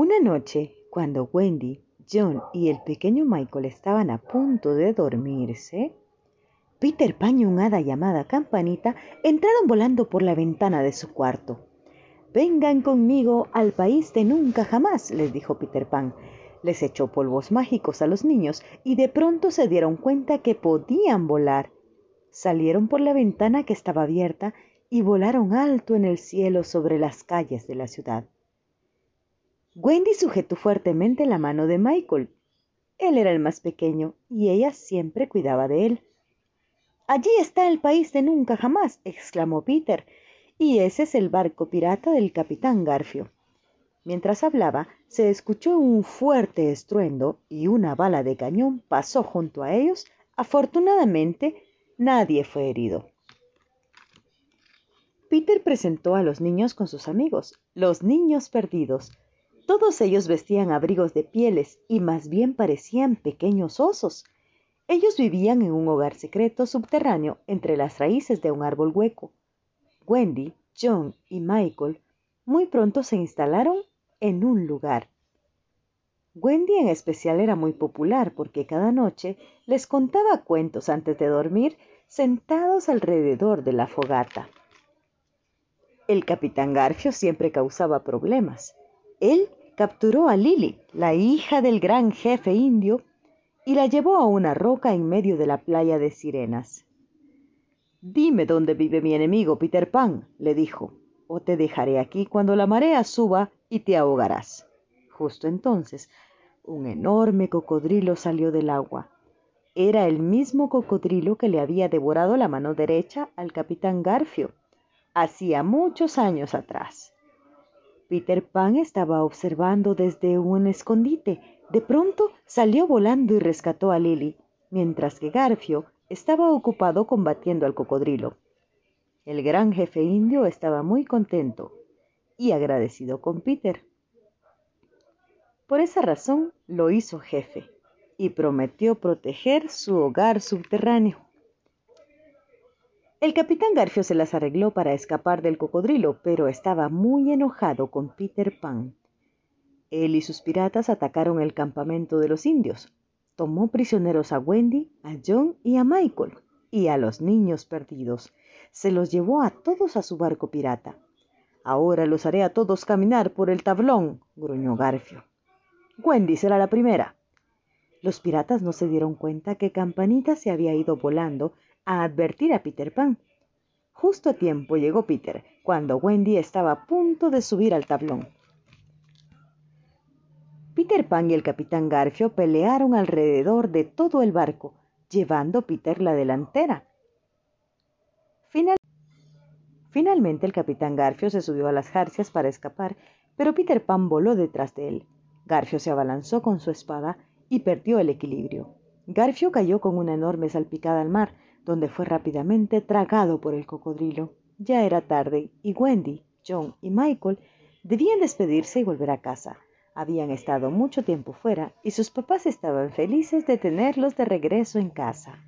Una noche, cuando Wendy, John y el pequeño Michael estaban a punto de dormirse, Peter Pan y un hada llamada Campanita entraron volando por la ventana de su cuarto. Vengan conmigo al país de nunca jamás, les dijo Peter Pan. Les echó polvos mágicos a los niños y de pronto se dieron cuenta que podían volar. Salieron por la ventana que estaba abierta y volaron alto en el cielo sobre las calles de la ciudad. Wendy sujetó fuertemente la mano de Michael. Él era el más pequeño y ella siempre cuidaba de él. Allí está el país de nunca jamás, exclamó Peter, y ese es el barco pirata del capitán Garfio. Mientras hablaba, se escuchó un fuerte estruendo y una bala de cañón pasó junto a ellos. Afortunadamente, nadie fue herido. Peter presentó a los niños con sus amigos, los niños perdidos. Todos ellos vestían abrigos de pieles y más bien parecían pequeños osos. Ellos vivían en un hogar secreto subterráneo entre las raíces de un árbol hueco. Wendy, John y Michael muy pronto se instalaron en un lugar. Wendy en especial era muy popular porque cada noche les contaba cuentos antes de dormir sentados alrededor de la fogata. El capitán Garfio siempre causaba problemas. Él capturó a Lily, la hija del gran jefe indio, y la llevó a una roca en medio de la playa de sirenas. Dime dónde vive mi enemigo Peter Pan, le dijo, o te dejaré aquí cuando la marea suba y te ahogarás. Justo entonces, un enorme cocodrilo salió del agua. Era el mismo cocodrilo que le había devorado la mano derecha al capitán Garfio, hacía muchos años atrás. Peter Pan estaba observando desde un escondite de pronto salió volando y rescató a Lily, mientras que Garfio estaba ocupado combatiendo al cocodrilo. El gran jefe indio estaba muy contento y agradecido con Peter. Por esa razón lo hizo jefe y prometió proteger su hogar subterráneo. El capitán Garfio se las arregló para escapar del cocodrilo, pero estaba muy enojado con Peter Pan. Él y sus piratas atacaron el campamento de los indios. Tomó prisioneros a Wendy, a John y a Michael, y a los niños perdidos. Se los llevó a todos a su barco pirata. Ahora los haré a todos caminar por el tablón, gruñó Garfio. Wendy será la primera. Los piratas no se dieron cuenta que Campanita se había ido volando a advertir a Peter Pan. Justo a tiempo llegó Peter, cuando Wendy estaba a punto de subir al tablón. Peter Pan y el capitán Garfio pelearon alrededor de todo el barco, llevando Peter la delantera. Finalmente el capitán Garfio se subió a las jarcias para escapar, pero Peter Pan voló detrás de él. Garfio se abalanzó con su espada y perdió el equilibrio. Garfio cayó con una enorme salpicada al mar, donde fue rápidamente tragado por el cocodrilo. Ya era tarde y Wendy, John y Michael debían despedirse y volver a casa. Habían estado mucho tiempo fuera y sus papás estaban felices de tenerlos de regreso en casa.